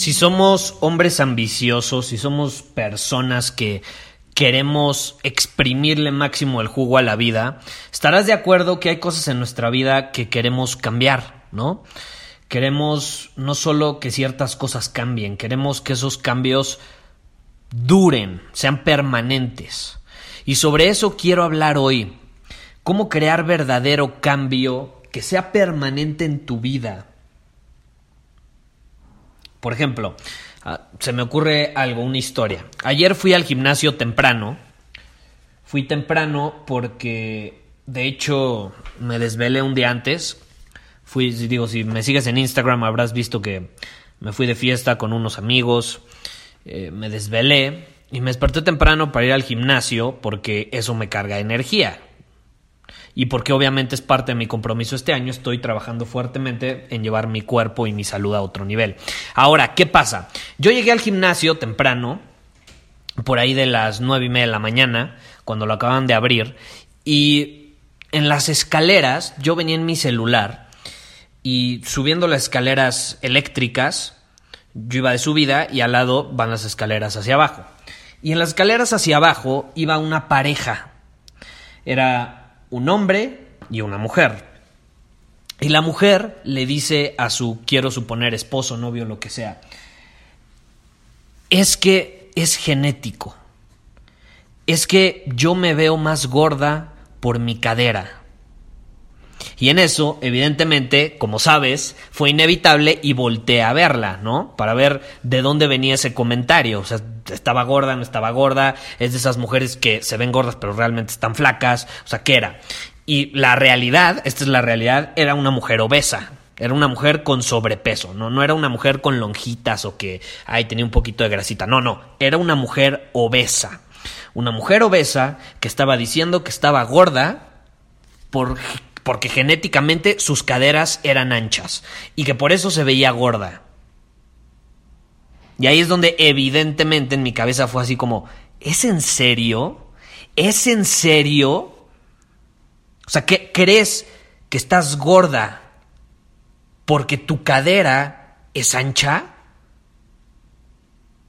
Si somos hombres ambiciosos, si somos personas que queremos exprimirle máximo el jugo a la vida, estarás de acuerdo que hay cosas en nuestra vida que queremos cambiar, ¿no? Queremos no solo que ciertas cosas cambien, queremos que esos cambios duren, sean permanentes. Y sobre eso quiero hablar hoy. Cómo crear verdadero cambio que sea permanente en tu vida. Por ejemplo, ah, se me ocurre algo, una historia. Ayer fui al gimnasio temprano. Fui temprano porque, de hecho, me desvelé un día antes. Fui, digo, si me sigues en Instagram habrás visto que me fui de fiesta con unos amigos. Eh, me desvelé y me desperté temprano para ir al gimnasio porque eso me carga energía. Y porque obviamente es parte de mi compromiso este año, estoy trabajando fuertemente en llevar mi cuerpo y mi salud a otro nivel. Ahora, ¿qué pasa? Yo llegué al gimnasio temprano, por ahí de las nueve y media de la mañana, cuando lo acaban de abrir, y en las escaleras, yo venía en mi celular, y subiendo las escaleras eléctricas, yo iba de subida y al lado van las escaleras hacia abajo. Y en las escaleras hacia abajo iba una pareja. Era un hombre y una mujer. Y la mujer le dice a su, quiero suponer, esposo, novio, lo que sea, es que es genético. Es que yo me veo más gorda por mi cadera. Y en eso, evidentemente, como sabes, fue inevitable y volteé a verla, ¿no? Para ver de dónde venía ese comentario. O sea, estaba gorda, no estaba gorda, es de esas mujeres que se ven gordas pero realmente están flacas. O sea, ¿qué era? Y la realidad, esta es la realidad, era una mujer obesa. Era una mujer con sobrepeso, ¿no? No era una mujer con lonjitas o que, ay, tenía un poquito de grasita. No, no. Era una mujer obesa. Una mujer obesa que estaba diciendo que estaba gorda por porque genéticamente sus caderas eran anchas y que por eso se veía gorda. Y ahí es donde evidentemente en mi cabeza fue así como, ¿es en serio? ¿Es en serio? O sea, ¿qué crees que estás gorda porque tu cadera es ancha?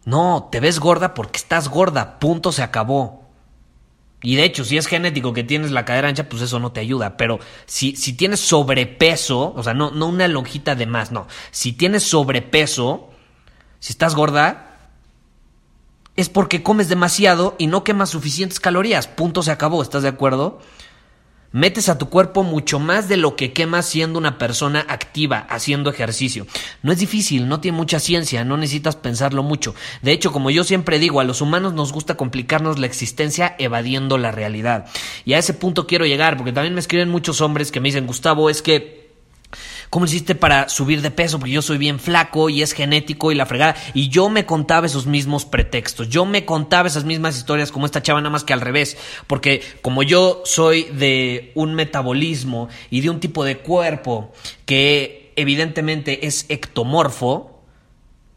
No, te ves gorda porque estás gorda, punto, se acabó. Y de hecho, si es genético que tienes la cadera ancha, pues eso no te ayuda. Pero si, si tienes sobrepeso, o sea, no, no una lonjita de más, no. Si tienes sobrepeso, si estás gorda, es porque comes demasiado y no quemas suficientes calorías. Punto, se acabó. ¿Estás de acuerdo? Metes a tu cuerpo mucho más de lo que quemas siendo una persona activa, haciendo ejercicio. No es difícil, no tiene mucha ciencia, no necesitas pensarlo mucho. De hecho, como yo siempre digo, a los humanos nos gusta complicarnos la existencia evadiendo la realidad. Y a ese punto quiero llegar, porque también me escriben muchos hombres que me dicen, Gustavo, es que ¿Cómo hiciste para subir de peso? Porque yo soy bien flaco y es genético y la fregada. Y yo me contaba esos mismos pretextos. Yo me contaba esas mismas historias como esta chava, nada más que al revés. Porque como yo soy de un metabolismo y de un tipo de cuerpo que evidentemente es ectomorfo,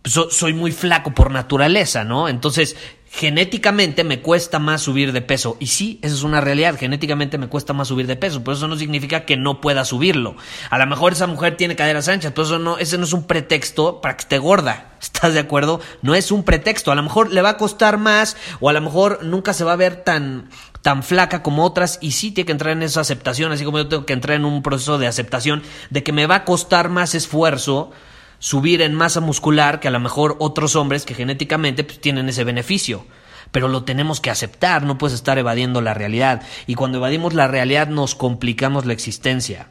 soy muy flaco por naturaleza, ¿no? Entonces genéticamente me cuesta más subir de peso. Y sí, esa es una realidad, genéticamente me cuesta más subir de peso, pero eso no significa que no pueda subirlo. A lo mejor esa mujer tiene caderas anchas, pero eso no, ese no es un pretexto para que esté gorda. ¿Estás de acuerdo? No es un pretexto. A lo mejor le va a costar más o a lo mejor nunca se va a ver tan tan flaca como otras y sí tiene que entrar en esa aceptación, así como yo tengo que entrar en un proceso de aceptación de que me va a costar más esfuerzo subir en masa muscular que a lo mejor otros hombres que genéticamente pues, tienen ese beneficio. pero lo tenemos que aceptar, no puedes estar evadiendo la realidad. Y cuando evadimos la realidad nos complicamos la existencia.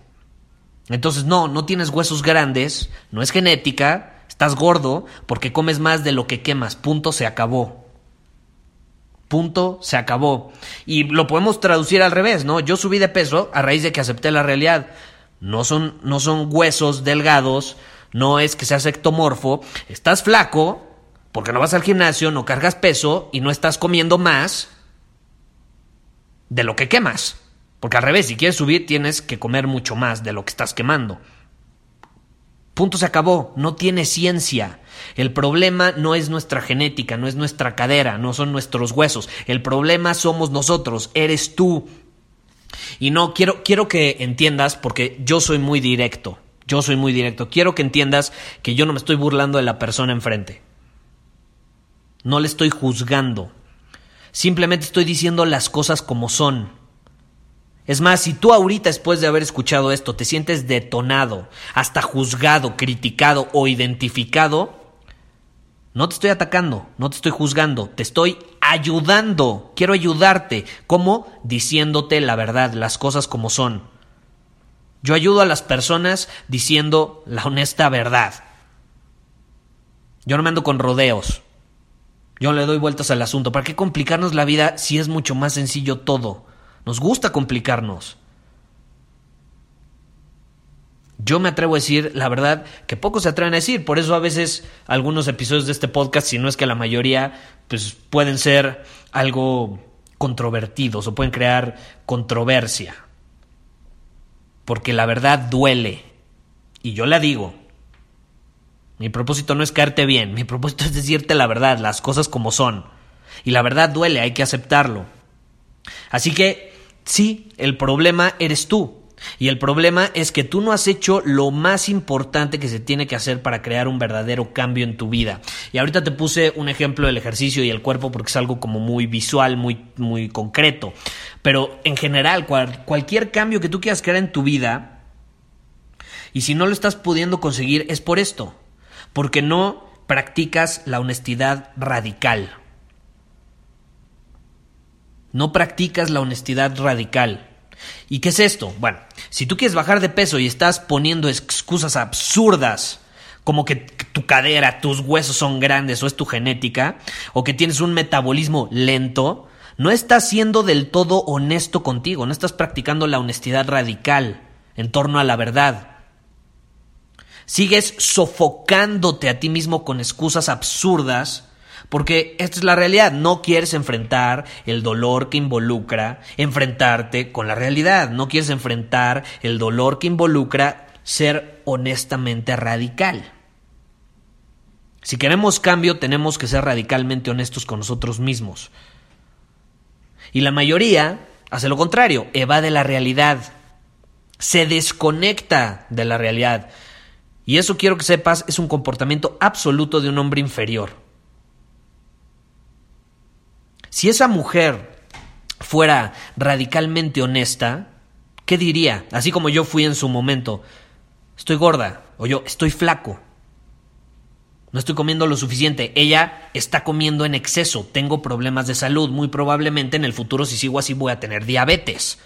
Entonces, no, no tienes huesos grandes, no es genética, estás gordo porque comes más de lo que quemas, punto, se acabó. Punto, se acabó. Y lo podemos traducir al revés, ¿no? Yo subí de peso a raíz de que acepté la realidad. No son, no son huesos delgados, no es que seas ectomorfo, estás flaco porque no vas al gimnasio, no cargas peso y no estás comiendo más de lo que quemas. Porque al revés, si quieres subir tienes que comer mucho más de lo que estás quemando. Punto se acabó, no tiene ciencia. El problema no es nuestra genética, no es nuestra cadera, no son nuestros huesos. El problema somos nosotros, eres tú. Y no, quiero, quiero que entiendas, porque yo soy muy directo, yo soy muy directo, quiero que entiendas que yo no me estoy burlando de la persona enfrente. No le estoy juzgando. Simplemente estoy diciendo las cosas como son. Es más, si tú ahorita después de haber escuchado esto te sientes detonado, hasta juzgado, criticado o identificado, no te estoy atacando, no te estoy juzgando, te estoy ayudando. Quiero ayudarte. ¿Cómo? Diciéndote la verdad, las cosas como son. Yo ayudo a las personas diciendo la honesta verdad. Yo no me ando con rodeos. Yo le doy vueltas al asunto. ¿Para qué complicarnos la vida si es mucho más sencillo todo? Nos gusta complicarnos. Yo me atrevo a decir, la verdad, que pocos se atreven a decir. Por eso a veces algunos episodios de este podcast, si no es que la mayoría, pues pueden ser algo controvertidos o pueden crear controversia. Porque la verdad duele. Y yo la digo. Mi propósito no es caerte bien, mi propósito es decirte la verdad, las cosas como son. Y la verdad duele, hay que aceptarlo. Así que, sí, el problema eres tú. Y el problema es que tú no has hecho lo más importante que se tiene que hacer para crear un verdadero cambio en tu vida. Y ahorita te puse un ejemplo del ejercicio y el cuerpo porque es algo como muy visual, muy, muy concreto. Pero en general, cualquier cambio que tú quieras crear en tu vida, y si no lo estás pudiendo conseguir, es por esto porque no practicas la honestidad radical. No practicas la honestidad radical. ¿Y qué es esto? Bueno, si tú quieres bajar de peso y estás poniendo excusas absurdas, como que tu cadera, tus huesos son grandes o es tu genética, o que tienes un metabolismo lento, no estás siendo del todo honesto contigo, no estás practicando la honestidad radical en torno a la verdad. Sigues sofocándote a ti mismo con excusas absurdas porque esta es la realidad, no quieres enfrentar el dolor que involucra enfrentarte con la realidad, no quieres enfrentar el dolor que involucra ser honestamente radical. Si queremos cambio tenemos que ser radicalmente honestos con nosotros mismos. Y la mayoría hace lo contrario, evade la realidad, se desconecta de la realidad. Y eso quiero que sepas es un comportamiento absoluto de un hombre inferior. Si esa mujer fuera radicalmente honesta, ¿qué diría? Así como yo fui en su momento, estoy gorda o yo estoy flaco. No estoy comiendo lo suficiente. Ella está comiendo en exceso. Tengo problemas de salud. Muy probablemente en el futuro, si sigo así, voy a tener diabetes.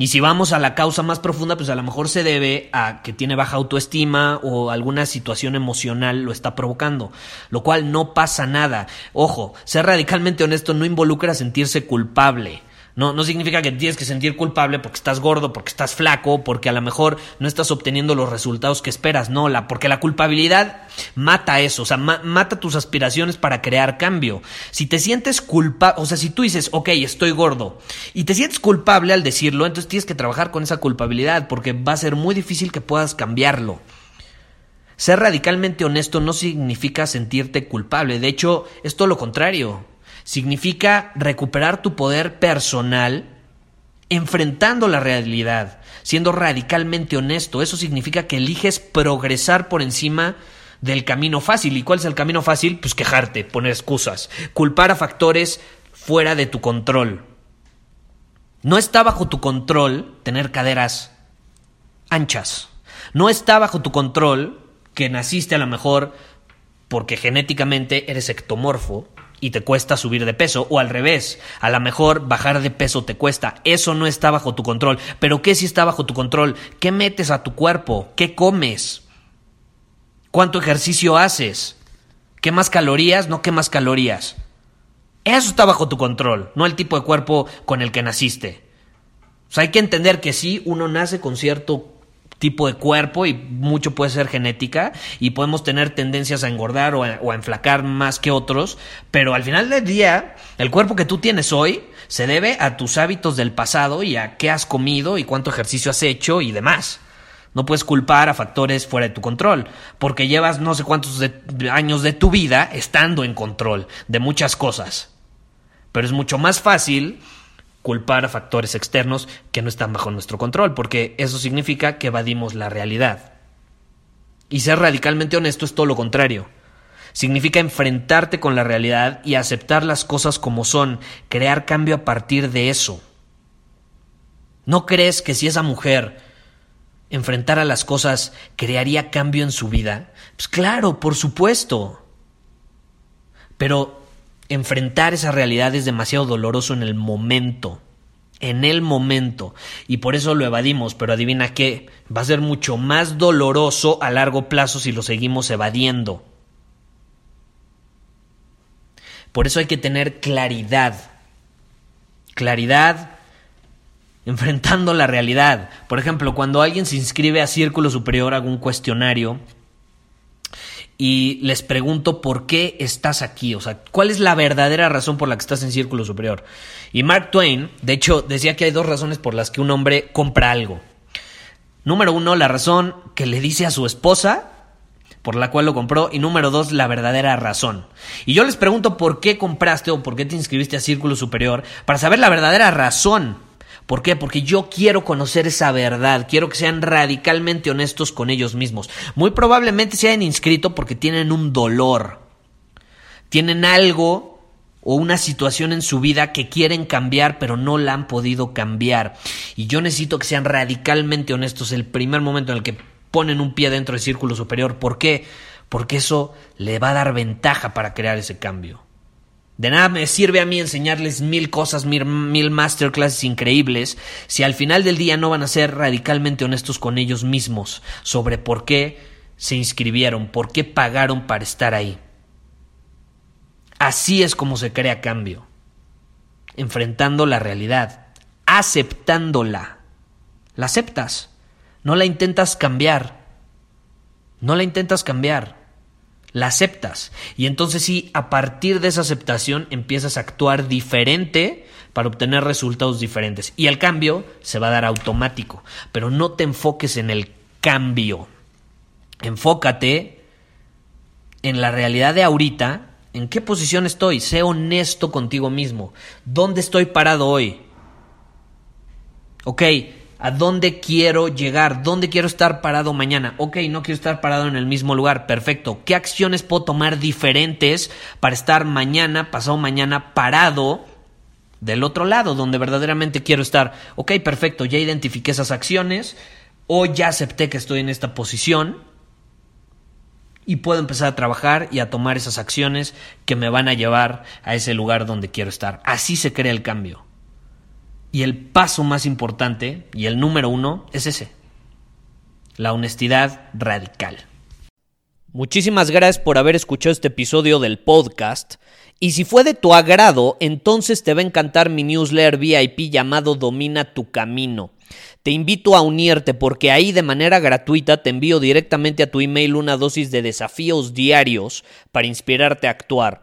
Y si vamos a la causa más profunda, pues a lo mejor se debe a que tiene baja autoestima o alguna situación emocional lo está provocando, lo cual no pasa nada. Ojo, ser radicalmente honesto no involucra sentirse culpable. No, no significa que tienes que sentir culpable porque estás gordo, porque estás flaco, porque a lo mejor no estás obteniendo los resultados que esperas. No, la, porque la culpabilidad mata eso, o sea, mata tus aspiraciones para crear cambio. Si te sientes culpable, o sea, si tú dices, ok, estoy gordo, y te sientes culpable al decirlo, entonces tienes que trabajar con esa culpabilidad, porque va a ser muy difícil que puedas cambiarlo. Ser radicalmente honesto no significa sentirte culpable, de hecho, es todo lo contrario significa recuperar tu poder personal enfrentando la realidad, siendo radicalmente honesto. Eso significa que eliges progresar por encima del camino fácil. ¿Y cuál es el camino fácil? Pues quejarte, poner excusas, culpar a factores fuera de tu control. No está bajo tu control tener caderas anchas. No está bajo tu control que naciste a lo mejor porque genéticamente eres ectomorfo y te cuesta subir de peso, o al revés, a lo mejor bajar de peso te cuesta, eso no está bajo tu control, pero ¿qué sí está bajo tu control? ¿Qué metes a tu cuerpo? ¿Qué comes? ¿Cuánto ejercicio haces? ¿Qué más calorías? No qué más calorías. Eso está bajo tu control, no el tipo de cuerpo con el que naciste. O sea, hay que entender que sí, uno nace con cierto tipo de cuerpo y mucho puede ser genética y podemos tener tendencias a engordar o a, enflacar más que otros, pero al final del día el cuerpo que tú tienes hoy se debe a tus hábitos del pasado y a qué has comido y cuánto ejercicio has hecho y demás. No puedes culpar a factores fuera de tu control, porque llevas no sé cuántos años de tu vida estando en control de muchas cosas. Pero es mucho más fácil culpar a factores externos que no están bajo nuestro control, porque eso significa que evadimos la realidad. Y ser radicalmente honesto es todo lo contrario. Significa enfrentarte con la realidad y aceptar las cosas como son, crear cambio a partir de eso. ¿No crees que si esa mujer enfrentara las cosas crearía cambio en su vida? Pues claro, por supuesto. Pero enfrentar esa realidad es demasiado doloroso en el momento. En el momento. Y por eso lo evadimos. Pero adivina qué. Va a ser mucho más doloroso a largo plazo si lo seguimos evadiendo. Por eso hay que tener claridad. Claridad enfrentando la realidad. Por ejemplo, cuando alguien se inscribe a Círculo Superior, hago un cuestionario y les pregunto por qué estás aquí, o sea, cuál es la verdadera razón por la que estás en Círculo Superior. Y Mark Twain, de hecho, decía que hay dos razones por las que un hombre compra algo. Número uno, la razón que le dice a su esposa por la cual lo compró y número dos, la verdadera razón. Y yo les pregunto por qué compraste o por qué te inscribiste a Círculo Superior para saber la verdadera razón ¿Por qué? Porque yo quiero conocer esa verdad, quiero que sean radicalmente honestos con ellos mismos. Muy probablemente se hayan inscrito porque tienen un dolor, tienen algo o una situación en su vida que quieren cambiar pero no la han podido cambiar. Y yo necesito que sean radicalmente honestos el primer momento en el que ponen un pie dentro del círculo superior. ¿Por qué? Porque eso le va a dar ventaja para crear ese cambio. De nada me sirve a mí enseñarles mil cosas, mil, mil, masterclasses increíbles, si al final del día no van a ser radicalmente honestos con ellos mismos sobre por qué se inscribieron, por qué pagaron para estar ahí. Así es como se crea cambio, enfrentando la realidad, aceptándola. La aceptas, no la intentas cambiar, no la intentas cambiar la aceptas. Y entonces sí, a partir de esa aceptación empiezas a actuar diferente para obtener resultados diferentes. Y el cambio se va a dar automático. Pero no te enfoques en el cambio. Enfócate en la realidad de ahorita. ¿En qué posición estoy? Sé honesto contigo mismo. ¿Dónde estoy parado hoy? Ok, ¿A dónde quiero llegar? ¿Dónde quiero estar parado mañana? Ok, no quiero estar parado en el mismo lugar. Perfecto. ¿Qué acciones puedo tomar diferentes para estar mañana, pasado mañana, parado del otro lado, donde verdaderamente quiero estar? Ok, perfecto. Ya identifiqué esas acciones o ya acepté que estoy en esta posición y puedo empezar a trabajar y a tomar esas acciones que me van a llevar a ese lugar donde quiero estar. Así se crea el cambio. Y el paso más importante, y el número uno, es ese. La honestidad radical. Muchísimas gracias por haber escuchado este episodio del podcast. Y si fue de tu agrado, entonces te va a encantar mi newsletter VIP llamado Domina tu Camino. Te invito a unirte porque ahí de manera gratuita te envío directamente a tu email una dosis de desafíos diarios para inspirarte a actuar.